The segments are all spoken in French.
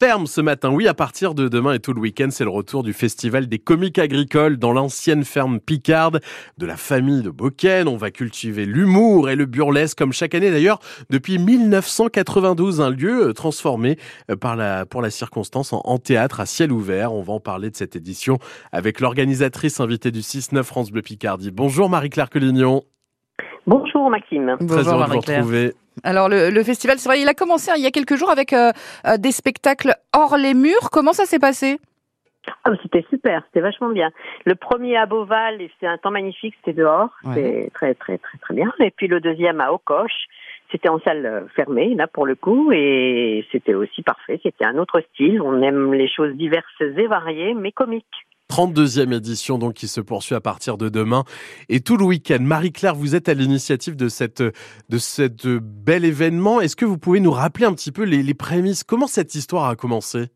ferme ce matin. Oui, à partir de demain et tout le week-end, c'est le retour du festival des comiques agricoles dans l'ancienne ferme Picarde de la famille de Boken. On va cultiver l'humour et le burlesque comme chaque année d'ailleurs depuis 1992, un lieu transformé euh, par la, pour la circonstance en, théâtre à ciel ouvert. On va en parler de cette édition avec l'organisatrice invitée du 6-9 France Bleu Picardie. Bonjour Marie-Claire Collignon. Bonjour Maxime. Très Bonjour heureux de vous retrouver. Alors le, festival, c'est vrai, il a commencé il y a quelques jours avec euh, euh, des spectacles hors les murs. Comment ça s'est passé? Ah, c'était super, c'était vachement bien. Le premier à Beauval, c'était un temps magnifique, c'était dehors, c'était très très très très bien. Et puis le deuxième à Ocoche, c'était en salle euh, fermée là pour le coup, et c'était aussi parfait. C'était un autre style. On aime les choses diverses et variées, mais comiques. 32e édition donc qui se poursuit à partir de demain et tout le week-end. Marie-Claire, vous êtes à l'initiative de cette de cette bel événement. Est-ce que vous pouvez nous rappeler un petit peu les, les prémices? Comment cette histoire a commencé?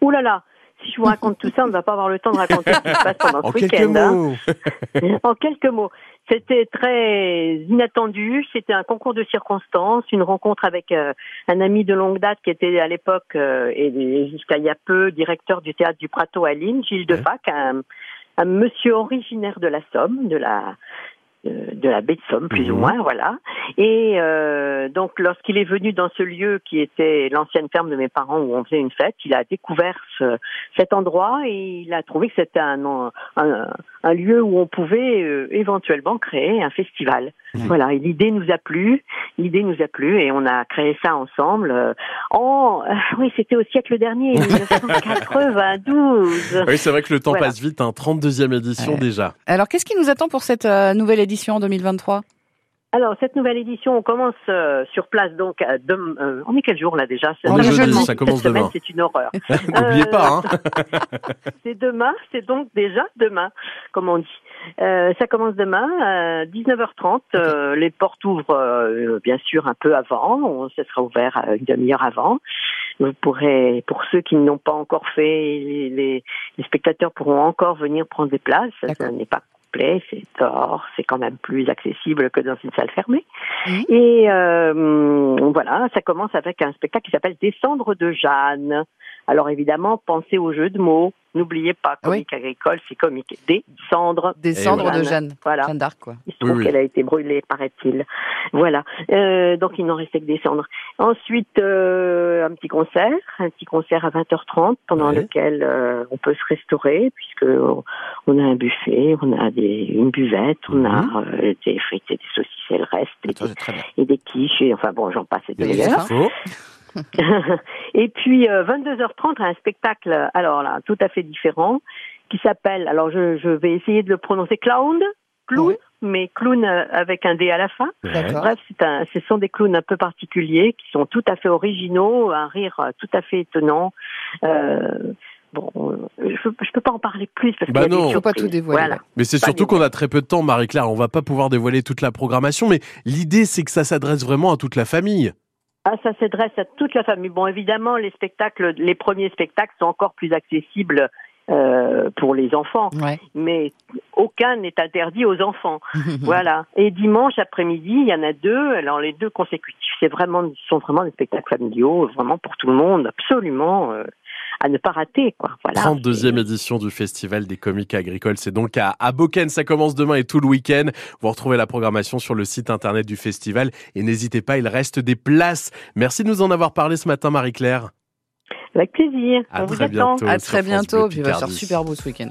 Ouh là là, si je vous raconte tout ça, on ne va pas avoir le temps de raconter ce qui se passe pendant ce week-end. Hein. en quelques mots. C'était très inattendu. C'était un concours de circonstances, une rencontre avec euh, un ami de longue date qui était à l'époque euh, et, jusqu'à il y a peu directeur du théâtre du Prato à Lille, Gilles Defac, un, un monsieur originaire de la Somme, de la de la baie de Somme, plus ou mhm. moins, voilà. Et euh, donc, lorsqu'il est venu dans ce lieu qui était l'ancienne ferme de mes parents où on faisait une fête, il a découvert ce, cet endroit et il a trouvé que c'était un, un, un, lieu où on pouvait euh, éventuellement créer un festival. Voilà, et l'idée nous a plu, l'idée nous a plu et on a créé ça ensemble. Euh, en, euh, oui, c'était au siècle dernier, 1992. oui, c'est vrai que le temps passe vite, hein, 32e édition déjà. Alors, qu'est-ce qui nous attend pour cette nouvelle édition en 2023 alors cette nouvelle édition, on commence euh, sur place donc euh, euh, on est quel jour là déjà? On est jeudi, ça commence demain. C'est une horreur. N'oubliez pas. Hein. c'est demain, c'est donc déjà demain, comme on dit. ça commence demain à 19h30. les portes ouvrent bien sûr un peu avant. On, ça sera ouvert une demi-heure avant. Vous pourrez, pour ceux qui n'ont pas encore fait, les, les, spectateurs pourront encore venir prendre des places. Ça n'est pas c'est dehors, c'est quand même plus accessible que dans une salle fermée. Et euh, voilà, ça commence avec un spectacle qui s'appelle Descendre de Jeanne. Alors évidemment, pensez au jeu de mots. N'oubliez pas, comique agricole, c'est comique. Des cendres. Des cendres de Jeanne. Voilà. Jeanne d'Arc, quoi. Il se trouve qu'elle a été brûlée, paraît-il. Voilà. Euh, donc il n'en restait que des cendres. Ensuite, euh, un petit concert, un petit concert à 20h30 pendant lequel euh, on peut se restaurer puisque on a un buffet, on a des, une buvette, on a mhm. euh, des frites et des saucisses et le reste, et, des, et des quiches, et enfin bon, j'en passe et d'ailleurs. et puis 22h30 euh, un spectacle, alors là, tout à fait différent, qui s'appelle, alors je, je, vais essayer de le prononcer, Clown, clown, mais clown euh, avec un D à la fin. Bref, c'est un, ce sont des clowns un peu particuliers qui sont tout à fait originaux, un rire euh, tout à fait étonnant. Euh, bon, je, peux, peux pas en parler plus parce bah non. faut pas tout dévoiler. Mais c'est surtout qu'on a très peu de temps, Marie-Claire. On va pas pouvoir dévoiler toute la programmation, mais l'idée c'est que ça s'adresse vraiment à toute la famille. Ah, ça s'adresse à toute la famille. Bon, évidemment, les spectacles, les premiers spectacles sont encore plus accessibles euh, pour les enfants, mais aucun n'est interdit aux enfants. voilà. Et dimanche après-midi, il y en a deux. Alors les deux consécutifs, c'est vraiment, sont vraiment des spectacles familiaux, vraiment pour tout le monde, absolument. Euh, à ne pas rater. Quoi. Voilà. 32e édition du Festival des comiques agricoles. C'est donc à, à Boken, ça commence demain et tout le week-end. Vous retrouvez la programmation sur le site internet du festival et n'hésitez pas, il reste des places. Merci de nous en avoir parlé ce matin, Marie-Claire. Avec plaisir. À très bientôt. À très bientôt. Puis il va faire super beau ce week-end.